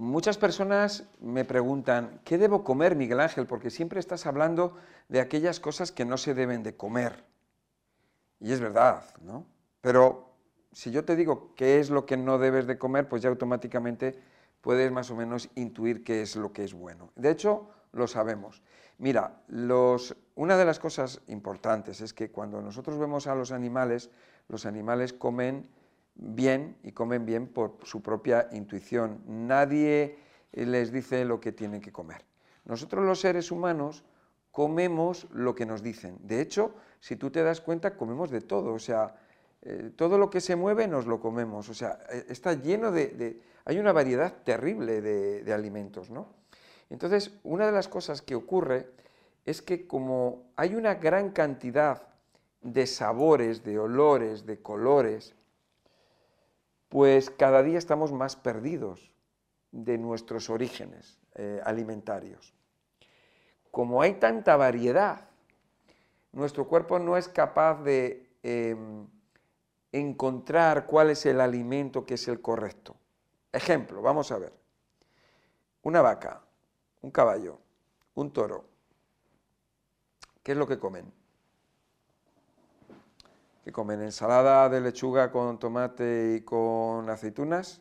Muchas personas me preguntan, ¿qué debo comer, Miguel Ángel? Porque siempre estás hablando de aquellas cosas que no se deben de comer. Y es verdad, ¿no? Pero si yo te digo qué es lo que no debes de comer, pues ya automáticamente puedes más o menos intuir qué es lo que es bueno. De hecho, lo sabemos. Mira, una de las cosas importantes es que cuando nosotros vemos a los animales, los animales comen bien y comen bien por su propia intuición. Nadie les dice lo que tienen que comer. Nosotros los seres humanos comemos lo que nos dicen. De hecho, si tú te das cuenta, comemos de todo. O sea, eh, todo lo que se mueve nos lo comemos. O sea, eh, está lleno de, hay una variedad terrible de, de alimentos, ¿no? Entonces, una de las cosas que ocurre es que como hay una gran cantidad de sabores, de olores, de colores, pues cada día estamos más perdidos de nuestros orígenes eh, alimentarios. Como hay tanta variedad, nuestro cuerpo no es capaz de em, encontrar cuál es el alimento que es el correcto. Ejemplo, vamos a ver. Una vaca, un caballo, un toro. ¿Qué es lo que comen? Que comen ensalada de lechuga con tomate y con aceitunas,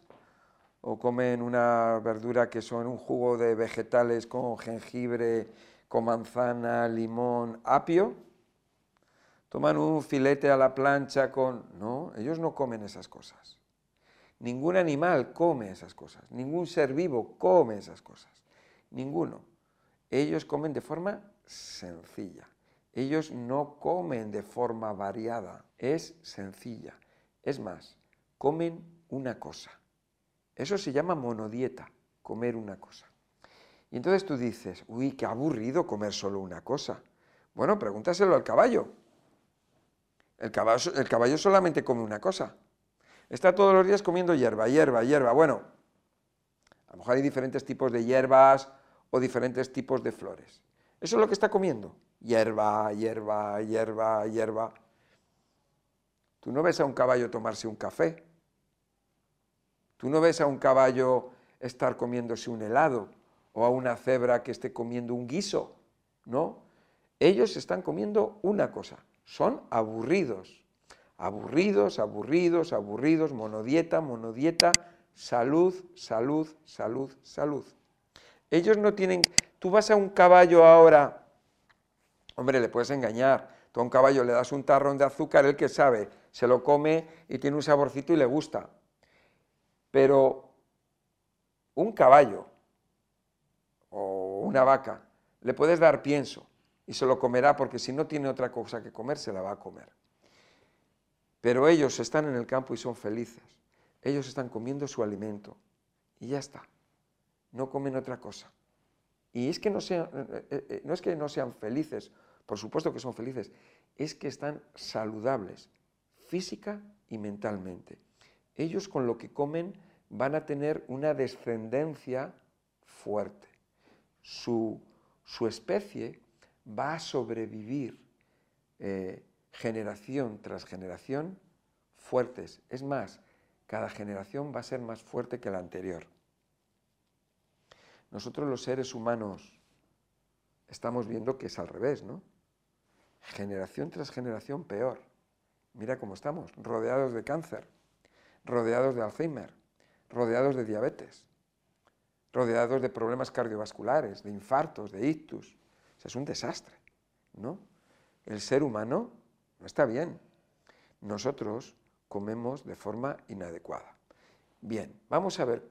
o comen una verdura que son un jugo de vegetales con jengibre, con manzana, limón, apio, toman un filete a la plancha con... No, ellos no comen esas cosas. Ningún animal come esas cosas, ningún ser vivo come esas cosas, ninguno. Ellos comen de forma sencilla. Ellos no comen de forma variada, es sencilla. Es más, comen una cosa. Eso se llama monodieta, comer una cosa. Y entonces tú dices, uy, qué aburrido comer solo una cosa. Bueno, pregúntaselo al caballo. El caballo, solamente come una cosa. Está todos los días comiendo hierba, hierba, hierba. Bueno, a lo mejor hay diferentes tipos de hierbas o diferentes tipos de flores. Eso es lo que está comiendo hierba, hierba, hierba, hierba. Tú no ves a un caballo tomarse un café. Tú no ves a un caballo estar comiéndose un helado o a una cebra que esté comiendo un guiso, ¿no? Ellos están comiendo una cosa, son aburridos. Aburridos, aburridos, aburridos, monodieta, monodieta, salud, salud, salud, salud. Ellos no tienen... Tú vas a un caballo ahora Hombre, le puedes engañar. Tú a un caballo le das un tarrón de azúcar, él que sabe, se lo come y tiene un saborcito y le gusta. Pero un caballo o una vaca, le puedes dar pienso y se lo comerá porque si no tiene otra cosa que comer, se la va a comer. Pero ellos están en el campo y son felices. Ellos están comiendo su alimento y ya está. No comen otra cosa. Y es que no, sean, eh, eh, eh, no es que no sean felices por supuesto que son felices, es que están saludables física y mentalmente. Ellos con lo que comen van a tener una descendencia fuerte. Su, especie va a sobrevivir eh, generación tras generación fuertes. Es más, cada generación va a ser más fuerte que la anterior. Nosotros los seres humanos estamos viendo que es al revés, ¿no? Generación tras generación peor. Mira cómo estamos, rodeados de cáncer, rodeados de Alzheimer, rodeados de diabetes, rodeados de problemas cardiovasculares, de infartos, de ictus. es un desastre, ¿no? El ser humano no está bien. Nosotros comemos de forma inadecuada. Bien, vamos a ver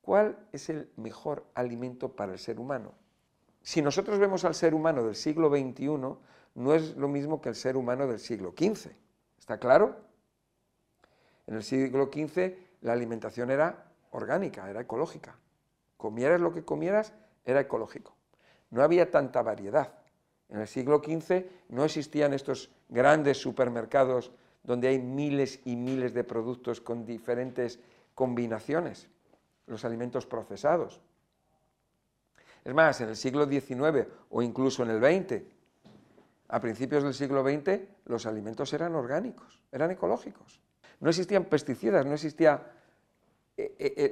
cuál es el mejor alimento para el ser humano. Si nosotros vemos al ser humano del siglo XXI, no es lo mismo que el ser humano del siglo XV. ¿Está claro? En el siglo XV la alimentación era orgánica, era ecológica. Comieras lo que comieras, era ecológico. No había tanta variedad. En el siglo XV no existían estos grandes supermercados donde hay miles y miles de productos con diferentes combinaciones, los alimentos procesados. Es más, en el siglo XIX o incluso en el XX a principios del siglo XX los alimentos eran orgánicos, eran ecológicos. No existían pesticidas, no existía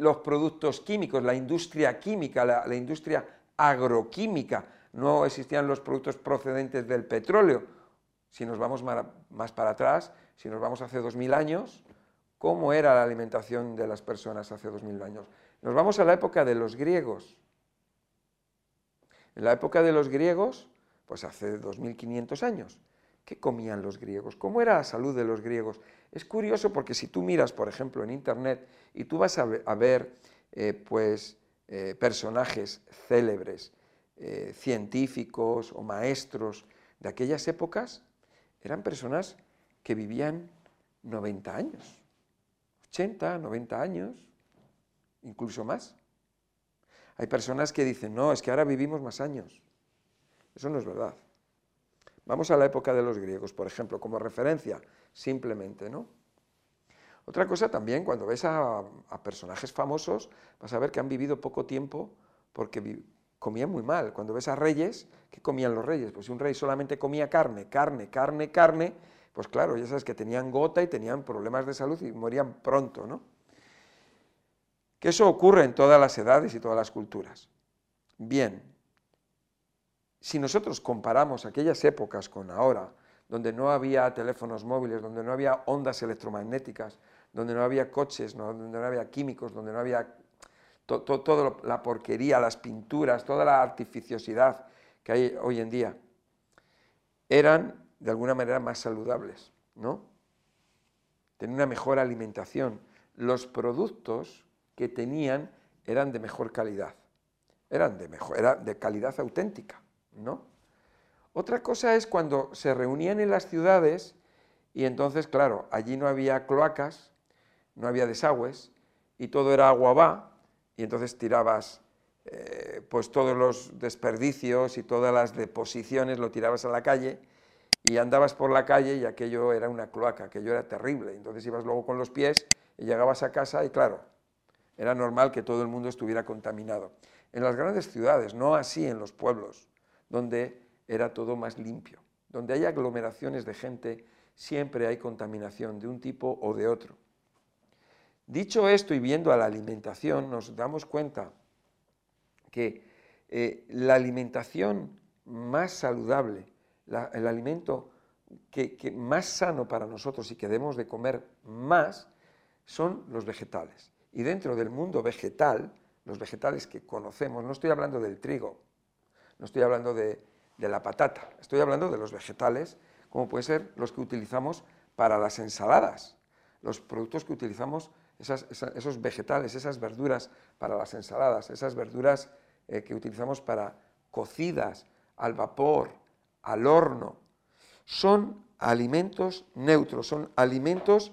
los productos químicos, la industria química, la industria agroquímica, no existían los productos procedentes del petróleo. Si nos vamos más para atrás, si nos vamos hace 2000 años, ¿cómo era la alimentación de las personas hace 2000 años? Nos vamos a la época de los griegos. En la época de los griegos, pues hace 2500 años, ¿qué comían los griegos? ¿Cómo era la salud de los griegos? Es curioso porque si tú miras, por ejemplo, en internet y tú vas a ver, eh, pues, eh, personajes célebres eh, científicos o maestros de aquellas épocas eran personas que vivían 90 años, 80, 90 años, incluso más. Hay personas que dicen, no, es que ahora vivimos más años. Eso no es verdad. Vamos a la época de los griegos, por ejemplo, como referencia, simplemente, ¿no? Otra cosa también, cuando ves a, personajes famosos, vas a ver que han vivido poco tiempo porque comían muy mal. Cuando ves a reyes, ¿qué comían los reyes? Pues si un rey solamente comía carne, carne, carne, carne, pues claro, ya sabes que tenían gota y tenían problemas de salud y morían pronto, ¿no? Que eso ocurre en todas las edades y todas las culturas. Bien, si nosotros comparamos aquellas épocas con ahora, donde no había teléfonos móviles, donde no había ondas electromagnéticas, donde no había coches, donde no había químicos, donde no había toda la porquería, las pinturas, toda la artificiosidad que hay hoy en día, eran de alguna manera más saludables, ¿no? Tenían una mejor alimentación. Los productos que tenían eran de mejor calidad, eran de, mejor, era de calidad auténtica, ¿no? Otra cosa es cuando se reunían en las ciudades y entonces, claro, allí no había cloacas, no había desagües y todo era agua va, y entonces tirabas eh, pues todos los desperdicios y todas las deposiciones, lo tirabas a la calle y andabas por la calle y aquello era una cloaca, aquello era terrible. Entonces ibas luego con los pies y llegabas a casa y claro, era normal que todo el mundo estuviera contaminado. En las grandes ciudades, no así en los pueblos, donde era todo más limpio. Donde hay aglomeraciones de gente, siempre hay contaminación de un tipo o de otro. Dicho esto y viendo a la alimentación, nos damos cuenta que eh, la alimentación más saludable, el alimento que, más sano para nosotros y que debemos de comer más, son los vegetales. Y dentro del mundo vegetal, los vegetales que conocemos, no estoy hablando del trigo, no estoy hablando de, de la patata, estoy hablando de los vegetales, como pueden ser los que utilizamos para las ensaladas, los productos que utilizamos esos vegetales, esas verduras para las ensaladas, esas verduras eh, que utilizamos para cocidas, al vapor, al horno, son alimentos neutros, son alimentos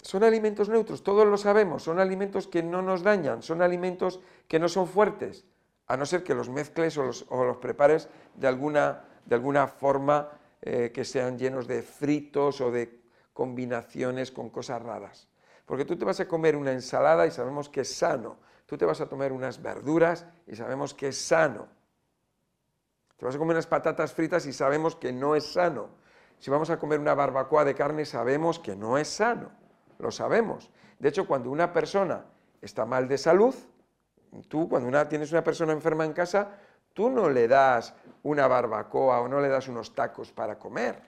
son alimentos neutros, todos lo sabemos, son alimentos que no nos dañan, son alimentos que no son fuertes, a no ser que los mezcles o los, prepares de alguna, de alguna forma eh, que sean llenos de fritos o de combinaciones con cosas raras. Porque tú te vas a comer una ensalada y sabemos que es sano. Tú te vas a comer unas verduras y sabemos que es sano. Te vas a comer unas patatas fritas y sabemos que no es sano. Si vamos a comer una barbacoa de carne sabemos que no es sano. Lo sabemos. De hecho, cuando una persona está mal de salud, tú cuando una, tienes una persona enferma en casa, tú no le das una barbacoa o no le das unos tacos para comer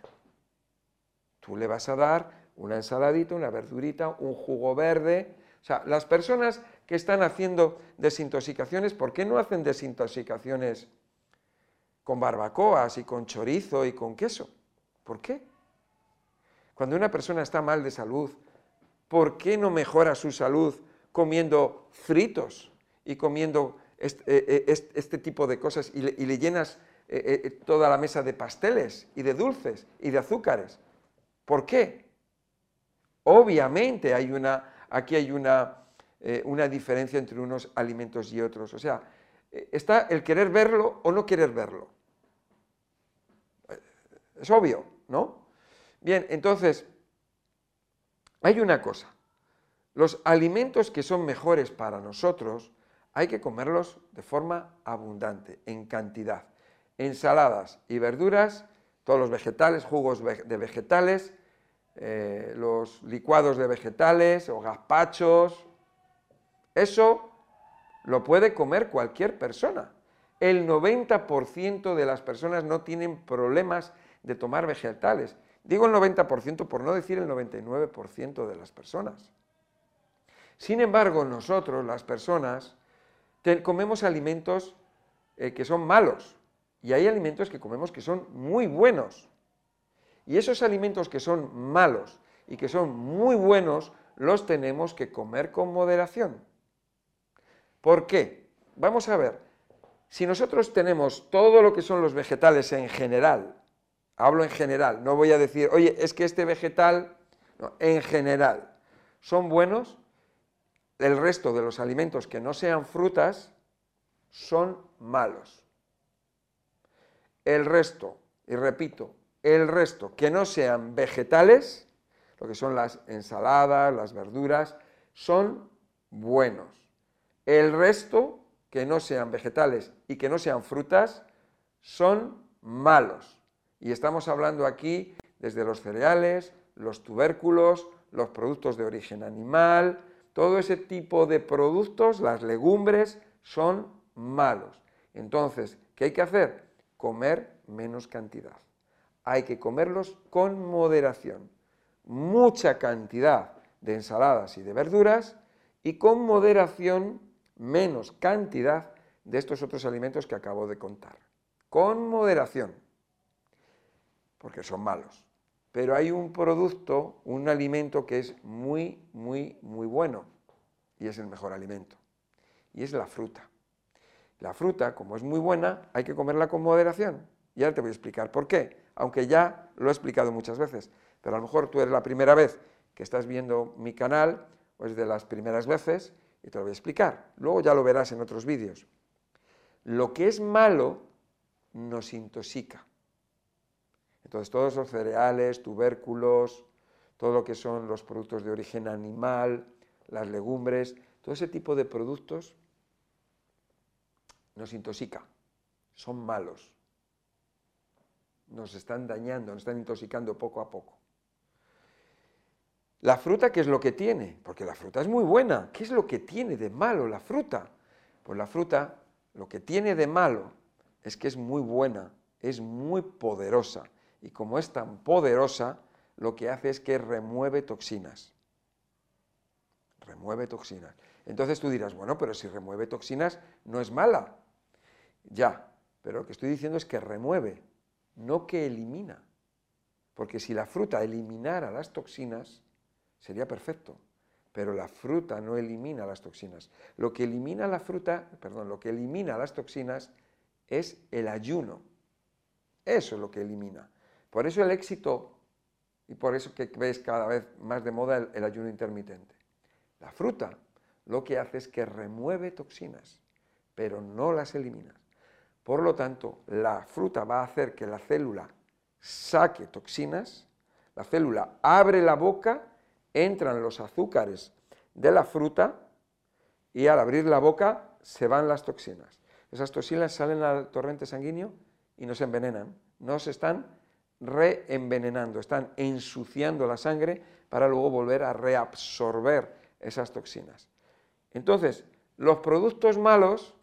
Tú le vas a dar una ensaladita, una verdurita, un jugo verde. O sea, las personas que están haciendo desintoxicaciones, ¿por qué no hacen desintoxicaciones con barbacoas y con chorizo y con queso? ¿Por qué? Cuando una persona está mal de salud, ¿por qué no mejora su salud comiendo fritos y comiendo este, eh, eh, este, tipo de cosas y le, llenas eh, toda la mesa de pasteles y de dulces y de azúcares? ¿Por qué? Obviamente hay una, aquí hay una, una diferencia entre unos alimentos y otros. O sea, está el querer verlo o no querer verlo. Es obvio, ¿no? Bien, entonces, hay una cosa. Los alimentos que son mejores para nosotros hay que comerlos de forma abundante, en cantidad. Ensaladas y verduras todos los vegetales, jugos de vegetales, eh, los licuados de vegetales o gazpachos. Eso lo puede comer cualquier persona. El 90% de las personas no tienen problemas de tomar vegetales. Digo el 90% por no decir el 99% de las personas. Sin embargo, nosotros, las personas, comemos alimentos eh, que son malos y hay alimentos que comemos que son muy buenos. Y esos alimentos que son malos y que son muy buenos los tenemos que comer con moderación. ¿Por qué? Vamos a ver, si nosotros tenemos todo lo que son los vegetales en general, hablo en general, no voy a decir, oye, es que este vegetal, en general, son buenos, el resto de los alimentos que no sean frutas son malos. El resto, y repito, el resto que no sean vegetales, lo que son las ensaladas, las verduras, son buenos. El resto que no sean vegetales y que no sean frutas son malos. Y estamos hablando aquí desde los cereales, los tubérculos, los productos de origen animal, todo ese tipo de productos, las legumbres, son malos. Entonces, ¿qué hay que hacer? Comer menos cantidad hay que comerlos con moderación. Mucha cantidad de ensaladas y de verduras y con moderación menos cantidad de estos otros alimentos que acabo de contar. Con moderación, porque son malos. Pero hay un producto, un alimento que es muy, muy, muy bueno y es el mejor alimento. Y es la fruta. La fruta, como es muy buena, hay que comerla con moderación. Y ahora te voy a explicar por qué aunque ya lo he explicado muchas veces, pero a lo mejor tú eres la primera vez que estás viendo mi canal, o es de las primeras veces, y te lo voy a explicar. Luego ya lo verás en otros vídeos. Lo que es malo nos intoxica. Entonces, todos los cereales, tubérculos, todo lo que son los productos de origen animal, las legumbres, todo ese tipo de productos nos intoxica, son malos nos están dañando, nos están intoxicando poco a poco. La fruta, ¿qué es lo que tiene? Porque la fruta es muy buena. ¿Qué es lo que tiene de malo la fruta? Pues la fruta, lo que tiene de malo es que es muy buena, es muy poderosa. Y como es tan poderosa, lo que hace es que remueve toxinas. Remueve toxinas. Entonces tú dirás, bueno, pero si remueve toxinas no es mala. Ya, pero lo que estoy diciendo es que remueve no que elimina. Porque si la fruta eliminara las toxinas, sería perfecto. Pero la fruta no elimina las toxinas. Lo que elimina la fruta, perdón, lo que elimina las toxinas es el ayuno. Eso es lo que elimina. Por eso el éxito, y por eso que ves cada vez más de moda el, ayuno intermitente. La fruta lo que hace es que remueve toxinas, pero no las elimina. Por lo tanto, la fruta va a hacer que la célula saque toxinas, la célula abre la boca, entran los azúcares de la fruta y al abrir la boca se van las toxinas. Esas toxinas salen al torrente sanguíneo y nos envenenan, nos están reenvenenando, están ensuciando la sangre para luego volver a reabsorber esas toxinas. Entonces, los productos malos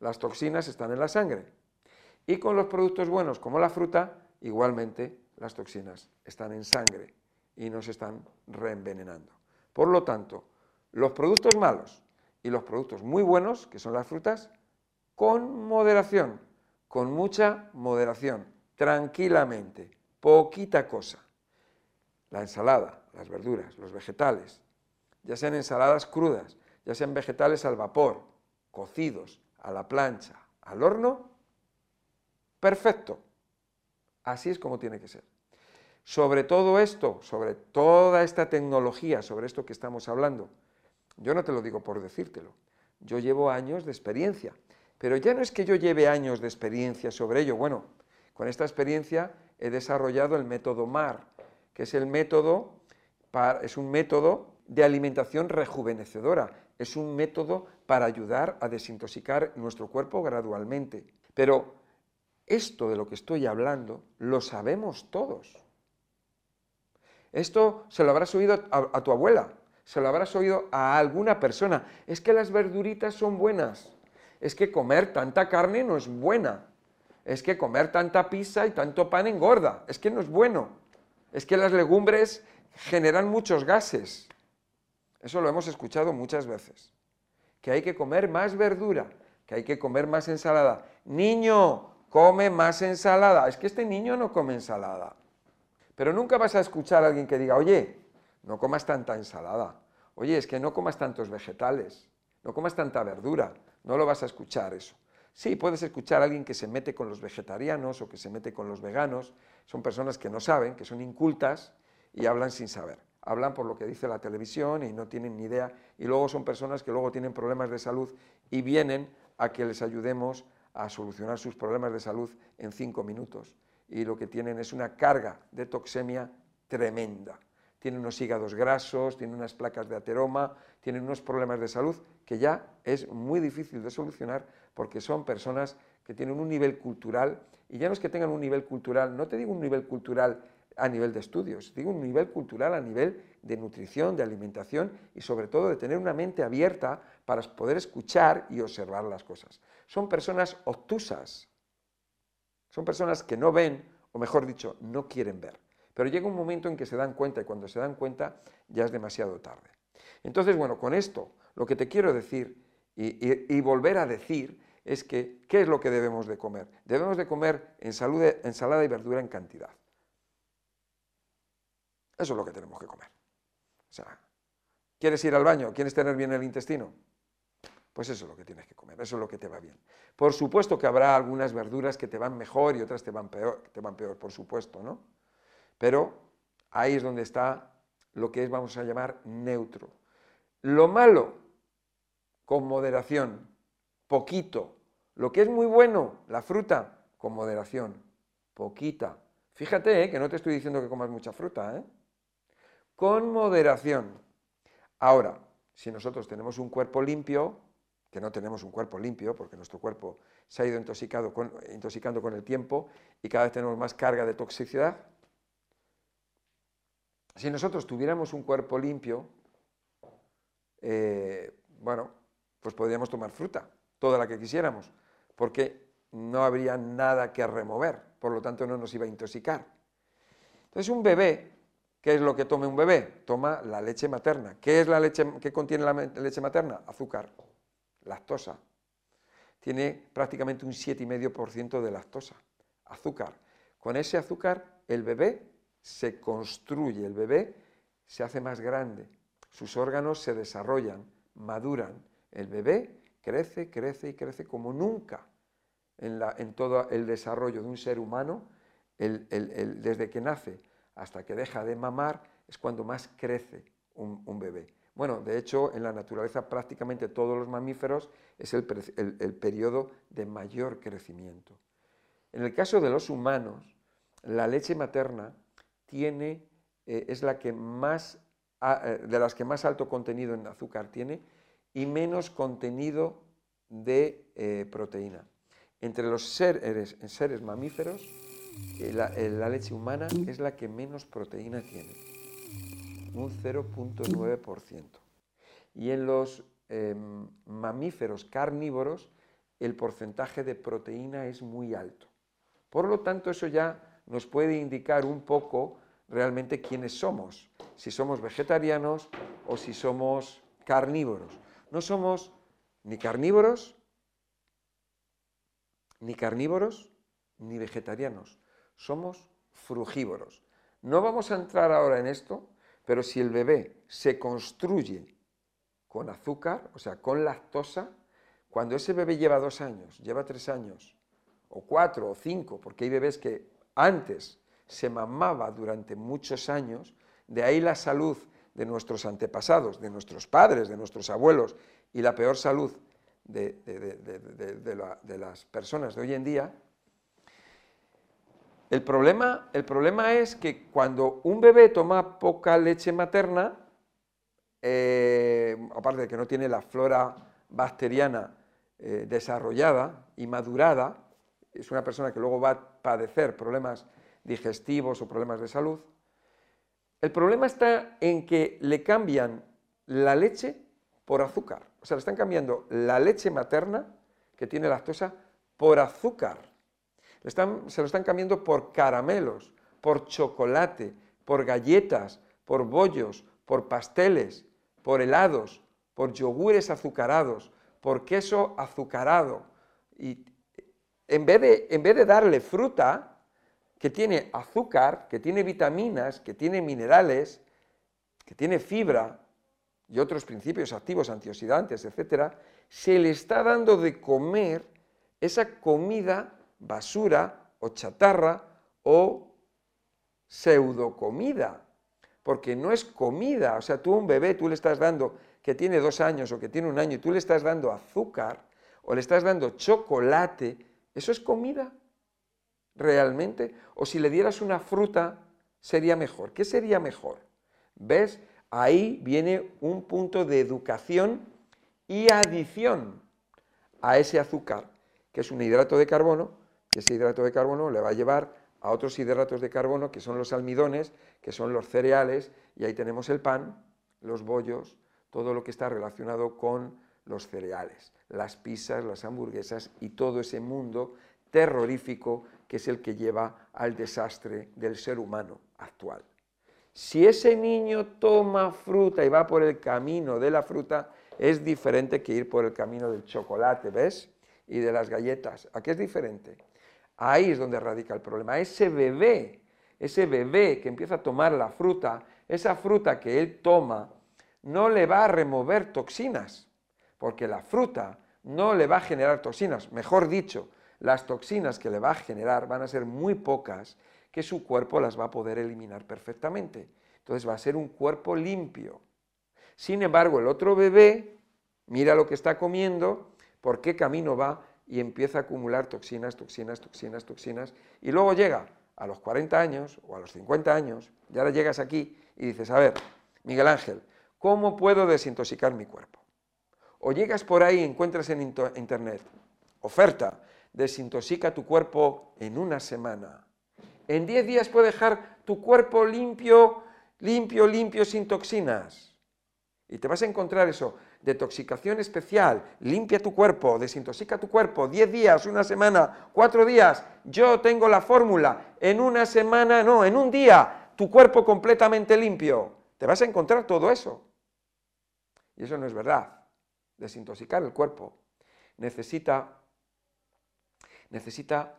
las toxinas están en la sangre. Y con los productos buenos, como la fruta, igualmente las toxinas están en sangre y nos están reenvenenando. Por lo tanto, los productos malos y los productos muy buenos, que son las frutas, con moderación, con mucha moderación, tranquilamente, poquita cosa. La ensalada, las verduras, los vegetales, ya sean ensaladas crudas, ya sean vegetales al vapor, cocidos, a la plancha, al horno, perfecto. Así es como tiene que ser. Sobre todo esto, sobre toda esta tecnología, sobre esto que estamos hablando, yo no te lo digo por decírtelo, yo llevo años de experiencia, pero ya no es que yo lleve años de experiencia sobre ello, bueno, con esta experiencia he desarrollado el método MAR, que es el método, es un método de alimentación rejuvenecedora, es un método para ayudar a desintoxicar nuestro cuerpo gradualmente. Pero esto de lo que estoy hablando lo sabemos todos. Esto se lo habrás oído a, tu abuela, se lo habrás oído a alguna persona. Es que las verduritas son buenas. Es que comer tanta carne no es buena. Es que comer tanta pizza y tanto pan engorda. Es que no es bueno. Es que las legumbres generan muchos gases. Eso lo hemos escuchado muchas veces. Que hay que comer más verdura, que hay que comer más ensalada. Niño, come más ensalada. Es que este niño no come ensalada. Pero nunca vas a escuchar a alguien que diga, oye, no comas tanta ensalada. Oye, es que no comas tantos vegetales. No comas tanta verdura. No lo vas a escuchar eso. Sí, puedes escuchar a alguien que se mete con los vegetarianos o que se mete con los veganos. Son personas que no saben, que son incultas y hablan sin saber. Hablan por lo que dice la televisión y no tienen ni idea. Y luego son personas que luego tienen problemas de salud y vienen a que les ayudemos a solucionar sus problemas de salud en cinco minutos. Y lo que tienen es una carga de toxemia tremenda. Tienen unos hígados grasos, tienen unas placas de ateroma, tienen unos problemas de salud que ya es muy difícil de solucionar porque son personas que tienen un nivel cultural, y ya no es que tengan un nivel cultural, no te digo un nivel cultural a nivel de estudios, digo un nivel cultural a nivel de nutrición, de alimentación y sobre todo de tener una mente abierta para poder escuchar y observar las cosas. Son personas obtusas, son personas que no ven, o mejor dicho, no quieren ver. Pero llega un momento en que se dan cuenta y cuando se dan cuenta ya es demasiado tarde. Entonces, bueno, con esto lo que te quiero decir y, volver a decir es que, ¿qué es lo que debemos de comer? Debemos de comer ensalada y verdura en cantidad. Eso es lo que tenemos que comer. O sea, ¿quieres ir al baño? ¿Quieres tener bien el intestino? Pues eso es lo que tienes que comer, eso es lo que te va bien. Por supuesto que habrá algunas verduras que te van mejor y otras te van peor, te van peor, por supuesto, ¿no? Pero ahí es donde está lo que es, vamos a llamar, neutro. Lo malo, con moderación, poquito. Lo que es muy bueno, la fruta, con moderación, poquita. Fíjate ¿eh? que no te estoy diciendo que comas mucha fruta, ¿eh? con moderación. Ahora, si nosotros tenemos un cuerpo limpio, que no tenemos un cuerpo limpio, porque nuestro cuerpo se ha ido intoxicando con el tiempo y cada vez tenemos más carga de toxicidad, si nosotros tuviéramos un cuerpo limpio, eh, bueno, pues podríamos tomar fruta, toda la que quisiéramos, porque no habría nada que remover, por lo tanto no nos iba a intoxicar. Entonces un bebé ¿Qué es lo que tome un bebé? Toma la leche materna. ¿Qué es la leche que contiene la leche materna? Azúcar, lactosa. Tiene prácticamente un 7,5% de lactosa, azúcar. Con ese azúcar el bebé se construye, el bebé se hace más grande, sus órganos se desarrollan, maduran. El bebé crece, crece y crece como nunca en, todo el desarrollo de un ser humano desde que nace hasta que deja de mamar es cuando más crece un, bebé. Bueno, de hecho, en la naturaleza prácticamente todos los mamíferos es el, periodo de mayor crecimiento. En el caso de los humanos, la leche materna tiene, eh, es la que más, eh, de las que más alto contenido en azúcar tiene y menos contenido de eh, proteína. Entre los seres, seres mamíferos, la, leche humana es la que menos proteína tiene, un 0.9%. Y en los em, mamíferos carnívoros el porcentaje de proteína es muy alto. Por lo tanto, eso ya nos puede indicar un poco realmente quiénes somos, si somos vegetarianos o si somos carnívoros. No somos ni carnívoros, ni carnívoros, ni vegetarianos somos frugívoros. No vamos a entrar ahora en esto, pero si el bebé se construye con azúcar, o sea, con lactosa, cuando ese bebé lleva dos años, lleva tres años, o cuatro o cinco, porque hay bebés que antes se mamaba durante muchos años, de ahí la salud de nuestros antepasados, de nuestros padres, de nuestros abuelos, y la peor salud de, las personas de hoy en día, el problema, el problema es que cuando un bebé toma poca leche materna, eh, aparte de que no tiene la flora bacteriana eh, desarrollada y madurada, es una persona que luego va a padecer problemas digestivos o problemas de salud, El problema está en que le cambian la leche por azúcar. O sea, le están cambiando la leche materna, que tiene lactosa, por azúcar. se lo están cambiando por caramelos, por chocolate, por galletas, por bollos, por pasteles, por helados, por yogures azucarados, por queso azucarado. Y en vez de, en vez de darle fruta, que tiene azúcar, que tiene vitaminas, que tiene minerales, que tiene fibra y otros principios activos antioxidantes, etc., se le está dando de comer esa comida basura o chatarra o pseudocomida, porque no es comida, o sea, tú a un bebé tú le estás dando que tiene dos años o que tiene un año y tú le estás dando azúcar o le estás dando chocolate, ¿eso es comida? Realmente? O si le dieras una fruta, sería mejor. ¿Qué sería mejor? ¿Ves? Ahí viene un punto de educación y adición a ese azúcar, que es un hidrato de carbono, y ese hidrato de carbono le va a llevar a otros hidratos de carbono, que son los almidones, que son los cereales, y ahí tenemos el pan, los bollos, todo lo que está relacionado con los cereales, las pizzas, las hamburguesas y todo ese mundo terrorífico que es el que lleva al desastre del ser humano actual. Si ese niño toma fruta y va por el camino de la fruta, es diferente que ir por el camino del chocolate, ¿ves? Y de las galletas. ¿A qué es diferente? Ahí es donde radica el problema. Ese bebé, ese bebé que empieza a tomar la fruta, esa fruta que él toma, no le va a remover toxinas, porque la fruta no le va a generar toxinas. Mejor dicho, las toxinas que le va a generar van a ser muy pocas que su cuerpo las va a poder eliminar perfectamente. Entonces va a ser un cuerpo limpio. Sin embargo, el otro bebé mira lo que está comiendo, por qué camino va y empieza a acumular toxinas, toxinas, toxinas, toxinas, y luego llega a los 40 años o a los 50 años, y ahora llegas aquí y dices, a ver, Miguel Ángel, ¿cómo puedo desintoxicar mi cuerpo? O llegas por ahí y encuentras en internet, oferta, desintoxica tu cuerpo en una semana. En 10 días puede dejar tu cuerpo limpio, limpio, limpio, sin toxinas. Y te vas a encontrar eso, detoxicación especial, limpia tu cuerpo, desintoxica tu cuerpo, 10 días, una semana, 4 días. Yo tengo la fórmula, en una semana, no, en un día, tu cuerpo completamente limpio. Te vas a encontrar todo eso. Y eso no es verdad. Desintoxicar el cuerpo necesita necesita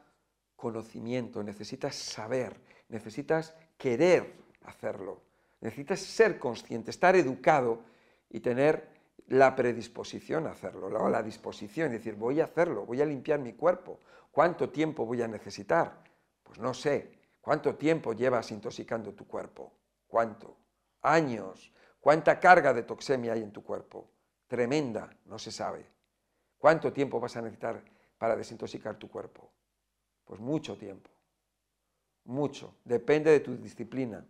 conocimiento, necesitas saber, necesitas querer hacerlo, necesitas ser consciente, estar educado y tener la predisposición a hacerlo, la, la disposición, es decir, voy a hacerlo, voy a limpiar mi cuerpo. ¿Cuánto tiempo voy a necesitar? Pues no sé. ¿Cuánto tiempo llevas intoxicando tu cuerpo? ¿Cuánto? Años. ¿Cuánta carga de toxemia hay en tu cuerpo? Tremenda, no se sabe. ¿Cuánto tiempo vas a necesitar para desintoxicar tu cuerpo? Pues mucho tiempo, mucho, depende de tu disciplina.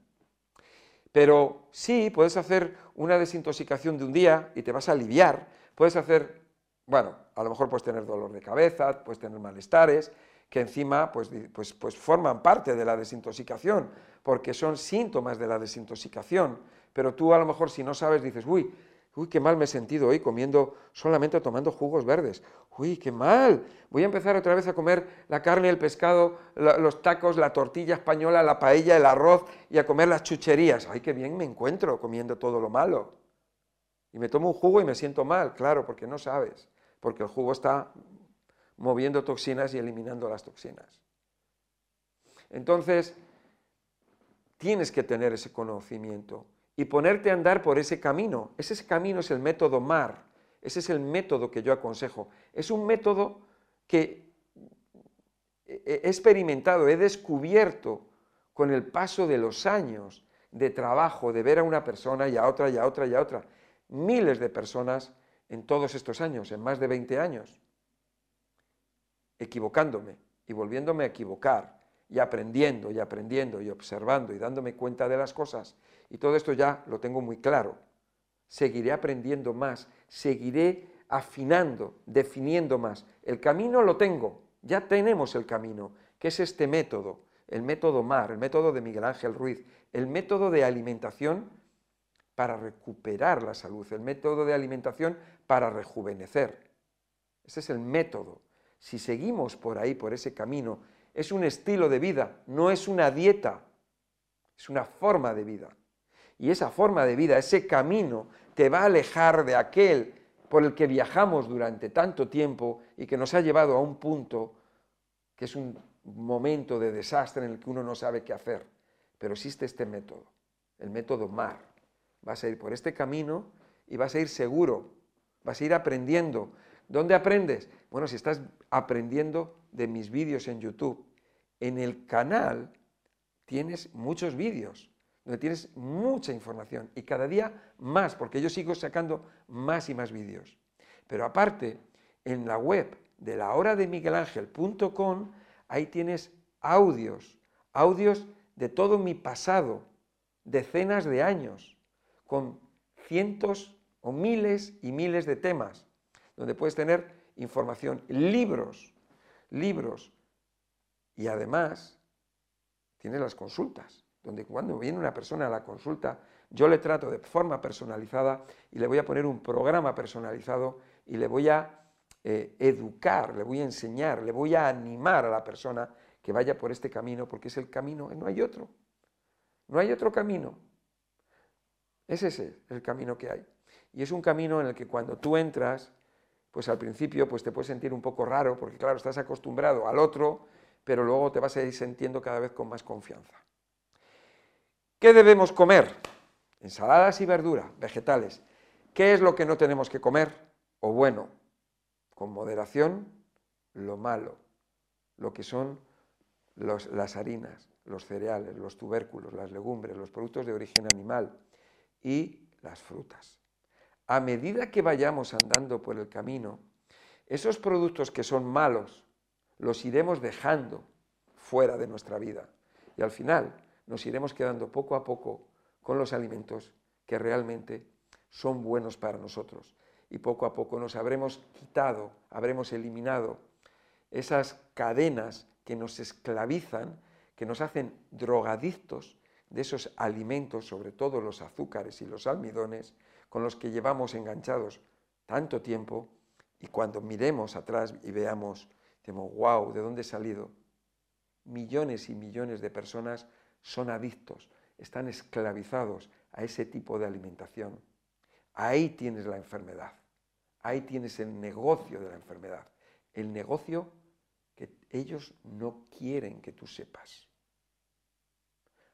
Pero sí, puedes hacer una desintoxicación de un día y te vas a aliviar, puedes hacer, bueno, a lo mejor puedes tener dolor de cabeza, puedes tener malestares, que encima pues, pues, pues forman parte de la desintoxicación, porque son síntomas de la desintoxicación, pero tú a lo mejor si no sabes dices, uy, Uy, qué mal me he sentido hoy comiendo, solamente tomando jugos verdes. Uy, qué mal. Voy a empezar otra vez a comer la carne, el pescado, los tacos, la tortilla española, la paella, el arroz y a comer las chucherías. Ay, qué bien me encuentro comiendo todo lo malo. Y me tomo un jugo y me siento mal, claro, porque no sabes. Porque el jugo está moviendo toxinas y eliminando las toxinas. Entonces, tienes que tener ese conocimiento y ponerte a andar por ese camino. Ese camino es el método MAR, ese es el método que yo aconsejo. Es un método que he experimentado, he descubierto con el paso de los años de trabajo, de ver a una persona y a otra y a otra y a otra. Miles de personas en todos estos años, en más de 20 años, equivocándome y volviéndome a equivocar y aprendiendo y aprendiendo y observando y dándome cuenta de las cosas y todo esto ya lo tengo muy claro. Seguiré aprendiendo más, seguiré afinando, definiendo más. El camino lo tengo, ya tenemos el camino, que es este método, el método MAR, el método de Miguel Ángel Ruiz, el método de alimentación para recuperar la salud, el método de alimentación para rejuvenecer. Ese es el método. Si seguimos por ahí, por ese camino, es un estilo de vida, no es una dieta, es una forma de vida. Y esa forma de vida, ese camino, te va a alejar de aquel por el que viajamos durante tanto tiempo y que nos ha llevado a un punto que es un momento de desastre en el que uno no sabe qué hacer. Pero existe este método, el método MAR. Vas a ir por este camino y vas a ir seguro, vas a ir aprendiendo. ¿Dónde aprendes? Bueno, si estás aprendiendo de mis vídeos en YouTube, en el canal tienes muchos vídeos donde tienes mucha información y cada día más, porque yo sigo sacando más y más vídeos. Pero aparte, en la web de la hora de miguelangel.com, ahí tienes audios, audios de todo mi pasado, decenas de años, con cientos o miles y miles de temas, donde puedes tener información, libros, libros, y además tienes las consultas, donde cuando viene una persona a la consulta, yo le trato de forma personalizada y le voy a poner un programa personalizado y le voy a eh, educar, le voy a enseñar, le voy a animar a la persona que vaya por este camino, porque es el camino, no hay otro. No hay otro camino. Es ese el camino que hay. Y es un camino en el que cuando tú entras, pues al principio pues te puedes sentir un poco raro, porque claro, estás acostumbrado al otro, pero luego te vas a ir sintiendo cada vez con más confianza. ¿Qué debemos comer? Ensaladas y verduras, vegetales. ¿Qué es lo que no tenemos que comer? O bueno, con moderación, lo malo, lo que son las harinas, los cereales, los tubérculos, las legumbres, los productos de origen animal y las frutas. A medida que vayamos andando por el camino, esos productos que son malos los iremos dejando fuera de nuestra vida. Y al final nos iremos quedando poco a poco con los alimentos que realmente son buenos para nosotros. Y poco a poco nos habremos quitado, habremos eliminado esas cadenas que nos esclavizan, que nos hacen drogadictos de esos alimentos, sobre todo los azúcares y los almidones, con los que llevamos enganchados tanto tiempo y cuando miremos atrás y veamos, decimos, wow, ¿de dónde he salido? Millones y millones de personas son adictos, están esclavizados a ese tipo de alimentación. Ahí tienes la enfermedad. Ahí tienes el negocio de la enfermedad, el negocio que ellos no quieren que tú sepas.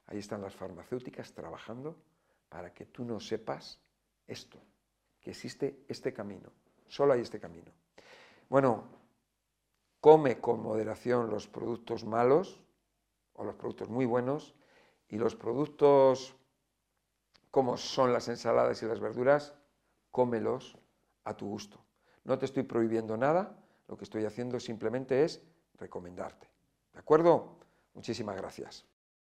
Ahí están las farmacéuticas trabajando para que tú no sepas esto, que existe este camino, solo hay este camino. Bueno, come con moderación los productos malos o los productos muy buenos y los productos como son las ensaladas y las verduras, cómelos a tu gusto. No te estoy prohibiendo nada, lo que estoy haciendo simplemente es recomendarte. ¿De acuerdo? Muchísimas gracias.